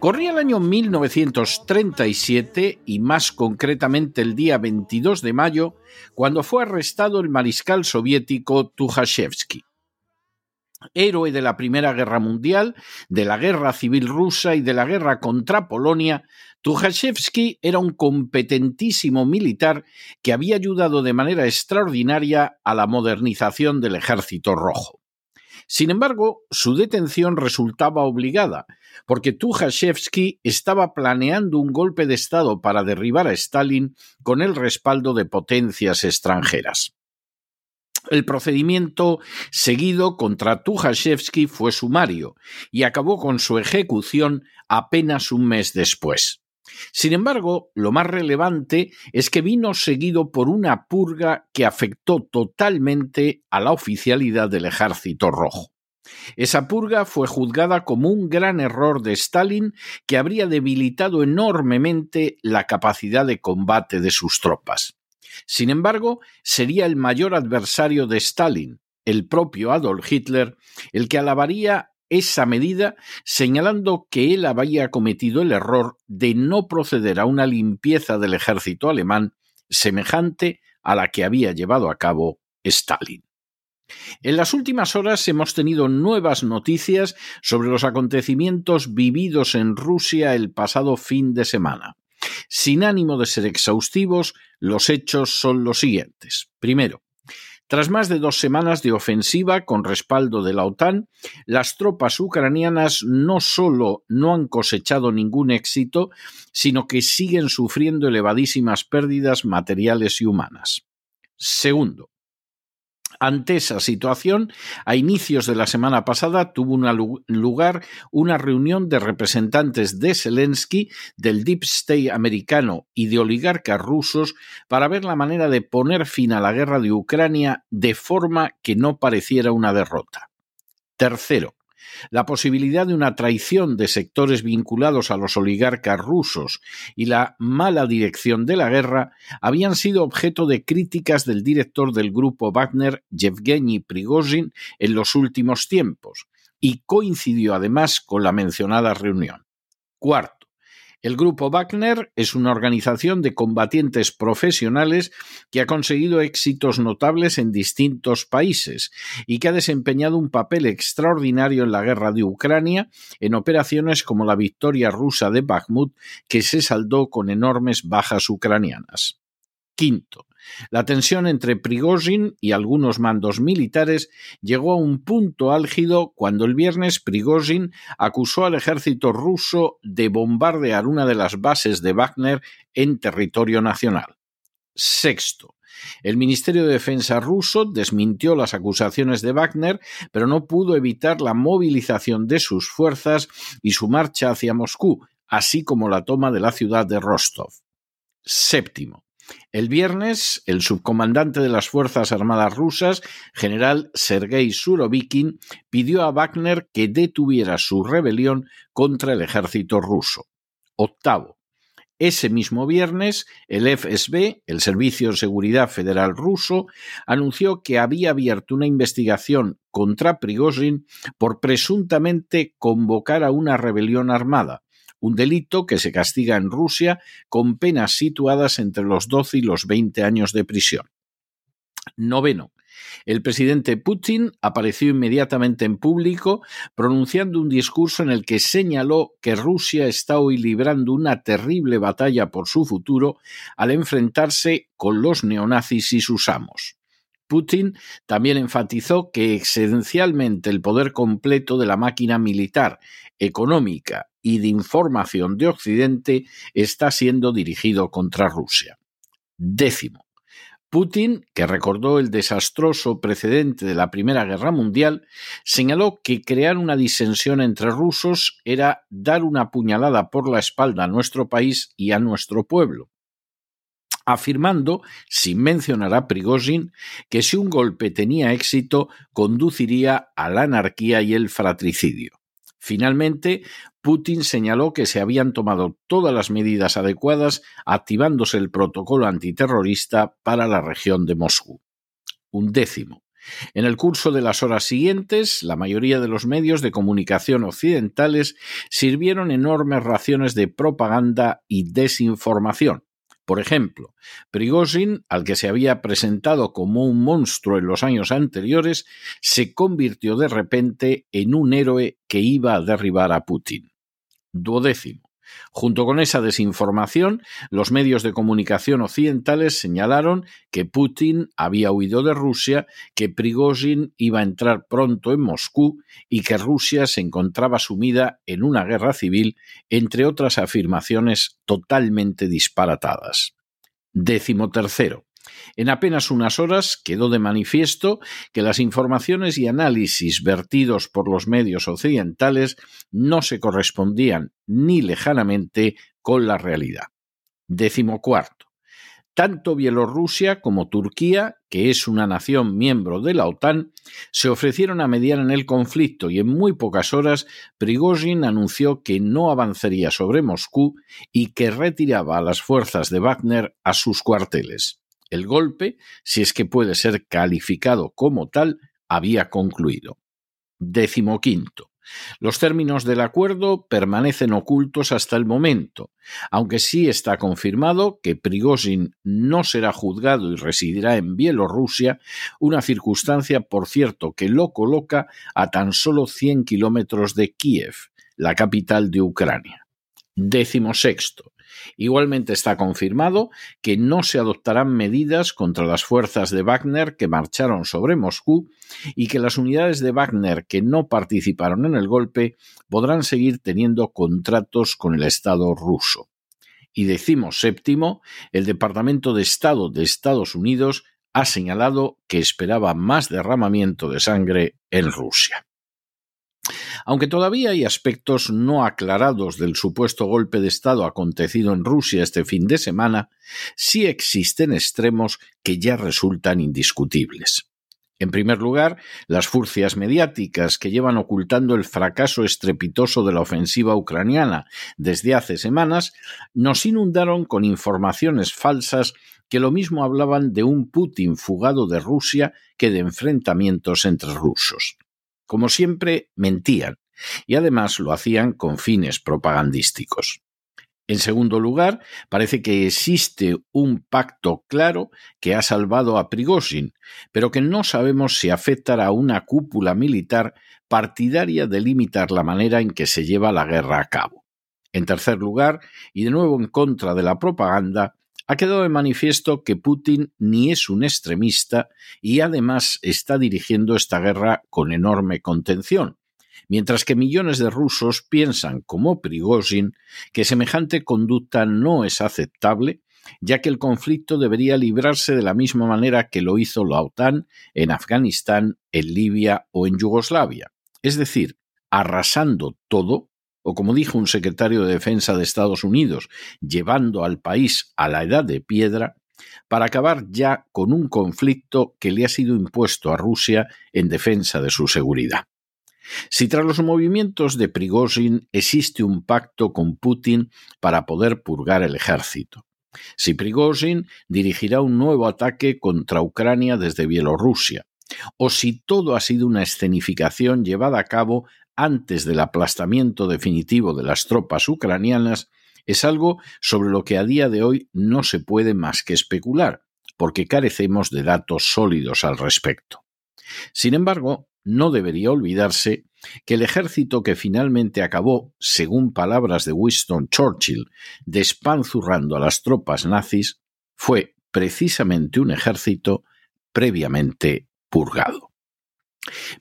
Corría el año 1937 y más concretamente el día 22 de mayo, cuando fue arrestado el mariscal soviético Tukhachevsky. Héroe de la Primera Guerra Mundial, de la Guerra Civil Rusa y de la guerra contra Polonia, Tukhachevsky era un competentísimo militar que había ayudado de manera extraordinaria a la modernización del Ejército Rojo. Sin embargo, su detención resultaba obligada, porque Tukhachevsky estaba planeando un golpe de Estado para derribar a Stalin con el respaldo de potencias extranjeras. El procedimiento seguido contra Tukhachevsky fue sumario y acabó con su ejecución apenas un mes después. Sin embargo, lo más relevante es que vino seguido por una purga que afectó totalmente a la oficialidad del Ejército Rojo. Esa purga fue juzgada como un gran error de Stalin que habría debilitado enormemente la capacidad de combate de sus tropas. Sin embargo, sería el mayor adversario de Stalin, el propio Adolf Hitler, el que alabaría esa medida, señalando que él había cometido el error de no proceder a una limpieza del ejército alemán semejante a la que había llevado a cabo Stalin. En las últimas horas hemos tenido nuevas noticias sobre los acontecimientos vividos en Rusia el pasado fin de semana. Sin ánimo de ser exhaustivos, los hechos son los siguientes. Primero, tras más de dos semanas de ofensiva con respaldo de la OTAN, las tropas ucranianas no solo no han cosechado ningún éxito, sino que siguen sufriendo elevadísimas pérdidas materiales y humanas. Segundo, ante esa situación, a inicios de la semana pasada tuvo lugar una reunión de representantes de Zelensky, del Deep State americano y de oligarcas rusos para ver la manera de poner fin a la guerra de Ucrania de forma que no pareciera una derrota. Tercero, la posibilidad de una traición de sectores vinculados a los oligarcas rusos y la mala dirección de la guerra habían sido objeto de críticas del director del grupo Wagner, Yevgeny Prigozhin, en los últimos tiempos, y coincidió además con la mencionada reunión. Cuarto, el Grupo Wagner es una organización de combatientes profesionales que ha conseguido éxitos notables en distintos países y que ha desempeñado un papel extraordinario en la guerra de Ucrania en operaciones como la victoria rusa de Bakhmut que se saldó con enormes bajas ucranianas. Quinto, la tensión entre Prigozhin y algunos mandos militares llegó a un punto álgido cuando el viernes Prigozhin acusó al ejército ruso de bombardear una de las bases de Wagner en territorio nacional. Sexto, el Ministerio de Defensa ruso desmintió las acusaciones de Wagner, pero no pudo evitar la movilización de sus fuerzas y su marcha hacia Moscú, así como la toma de la ciudad de Rostov. Séptimo. El viernes, el subcomandante de las Fuerzas Armadas rusas, general Sergei Surovikin, pidió a Wagner que detuviera su rebelión contra el ejército ruso. Octavo. Ese mismo viernes, el FSB, el Servicio de Seguridad Federal ruso, anunció que había abierto una investigación contra Prigozhin por presuntamente convocar a una rebelión armada, un delito que se castiga en Rusia con penas situadas entre los 12 y los 20 años de prisión. Noveno. El presidente Putin apareció inmediatamente en público pronunciando un discurso en el que señaló que Rusia está hoy librando una terrible batalla por su futuro al enfrentarse con los neonazis y sus amos. Putin también enfatizó que esencialmente el poder completo de la máquina militar, económica y de información de Occidente está siendo dirigido contra Rusia. Décimo. Putin, que recordó el desastroso precedente de la Primera Guerra Mundial, señaló que crear una disensión entre rusos era dar una puñalada por la espalda a nuestro país y a nuestro pueblo afirmando, sin mencionar a Prigozhin, que si un golpe tenía éxito, conduciría a la anarquía y el fratricidio. Finalmente, Putin señaló que se habían tomado todas las medidas adecuadas activándose el protocolo antiterrorista para la región de Moscú. Un décimo. En el curso de las horas siguientes, la mayoría de los medios de comunicación occidentales sirvieron enormes raciones de propaganda y desinformación, por ejemplo, Prigozhin, al que se había presentado como un monstruo en los años anteriores, se convirtió de repente en un héroe que iba a derribar a Putin. Duodécimo. Junto con esa desinformación, los medios de comunicación occidentales señalaron que Putin había huido de Rusia, que Prigozhin iba a entrar pronto en Moscú y que Rusia se encontraba sumida en una guerra civil, entre otras afirmaciones totalmente disparatadas. Décimo tercero. En apenas unas horas quedó de manifiesto que las informaciones y análisis vertidos por los medios occidentales no se correspondían ni lejanamente con la realidad. Décimo cuarto. Tanto Bielorrusia como Turquía, que es una nación miembro de la OTAN, se ofrecieron a mediar en el conflicto y en muy pocas horas Prigozhin anunció que no avanzaría sobre Moscú y que retiraba a las fuerzas de Wagner a sus cuarteles. El golpe, si es que puede ser calificado como tal, había concluido. Décimo quinto. Los términos del acuerdo permanecen ocultos hasta el momento, aunque sí está confirmado que Prigozhin no será juzgado y residirá en Bielorrusia, una circunstancia, por cierto, que lo coloca a tan solo 100 kilómetros de Kiev, la capital de Ucrania. Décimo sexto. Igualmente está confirmado que no se adoptarán medidas contra las fuerzas de Wagner que marcharon sobre Moscú y que las unidades de Wagner que no participaron en el golpe podrán seguir teniendo contratos con el Estado ruso. Y decimos séptimo, el Departamento de Estado de Estados Unidos ha señalado que esperaba más derramamiento de sangre en Rusia. Aunque todavía hay aspectos no aclarados del supuesto golpe de Estado acontecido en Rusia este fin de semana, sí existen extremos que ya resultan indiscutibles. En primer lugar, las furcias mediáticas que llevan ocultando el fracaso estrepitoso de la ofensiva ucraniana desde hace semanas nos inundaron con informaciones falsas que lo mismo hablaban de un Putin fugado de Rusia que de enfrentamientos entre rusos. Como siempre, mentían, y además lo hacían con fines propagandísticos. En segundo lugar, parece que existe un pacto claro que ha salvado a Prigozhin, pero que no sabemos si afectará a una cúpula militar partidaria de limitar la manera en que se lleva la guerra a cabo. En tercer lugar, y de nuevo en contra de la propaganda, ha quedado de manifiesto que Putin ni es un extremista y además está dirigiendo esta guerra con enorme contención, mientras que millones de rusos piensan, como Prigozhin, que semejante conducta no es aceptable, ya que el conflicto debería librarse de la misma manera que lo hizo la OTAN en Afganistán, en Libia o en Yugoslavia, es decir, arrasando todo o como dijo un secretario de Defensa de Estados Unidos, llevando al país a la edad de piedra, para acabar ya con un conflicto que le ha sido impuesto a Rusia en defensa de su seguridad. Si tras los movimientos de Prigozhin existe un pacto con Putin para poder purgar el ejército, si Prigozhin dirigirá un nuevo ataque contra Ucrania desde Bielorrusia, o si todo ha sido una escenificación llevada a cabo antes del aplastamiento definitivo de las tropas ucranianas es algo sobre lo que a día de hoy no se puede más que especular, porque carecemos de datos sólidos al respecto. Sin embargo, no debería olvidarse que el ejército que finalmente acabó, según palabras de Winston Churchill, despanzurrando a las tropas nazis, fue precisamente un ejército previamente purgado.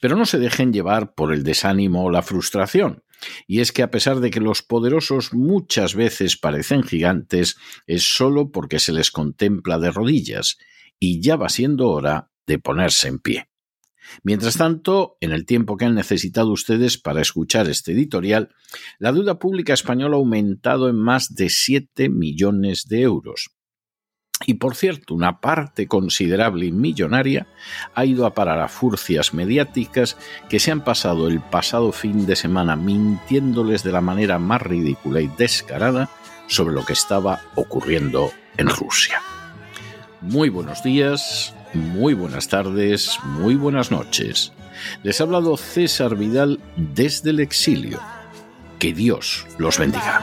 Pero no se dejen llevar por el desánimo o la frustración. Y es que a pesar de que los poderosos muchas veces parecen gigantes, es solo porque se les contempla de rodillas, y ya va siendo hora de ponerse en pie. Mientras tanto, en el tiempo que han necesitado ustedes para escuchar este editorial, la deuda pública española ha aumentado en más de 7 millones de euros. Y por cierto, una parte considerable y millonaria ha ido a parar a furcias mediáticas que se han pasado el pasado fin de semana mintiéndoles de la manera más ridícula y descarada sobre lo que estaba ocurriendo en Rusia. Muy buenos días, muy buenas tardes, muy buenas noches. Les ha hablado César Vidal desde el exilio. Que Dios los bendiga.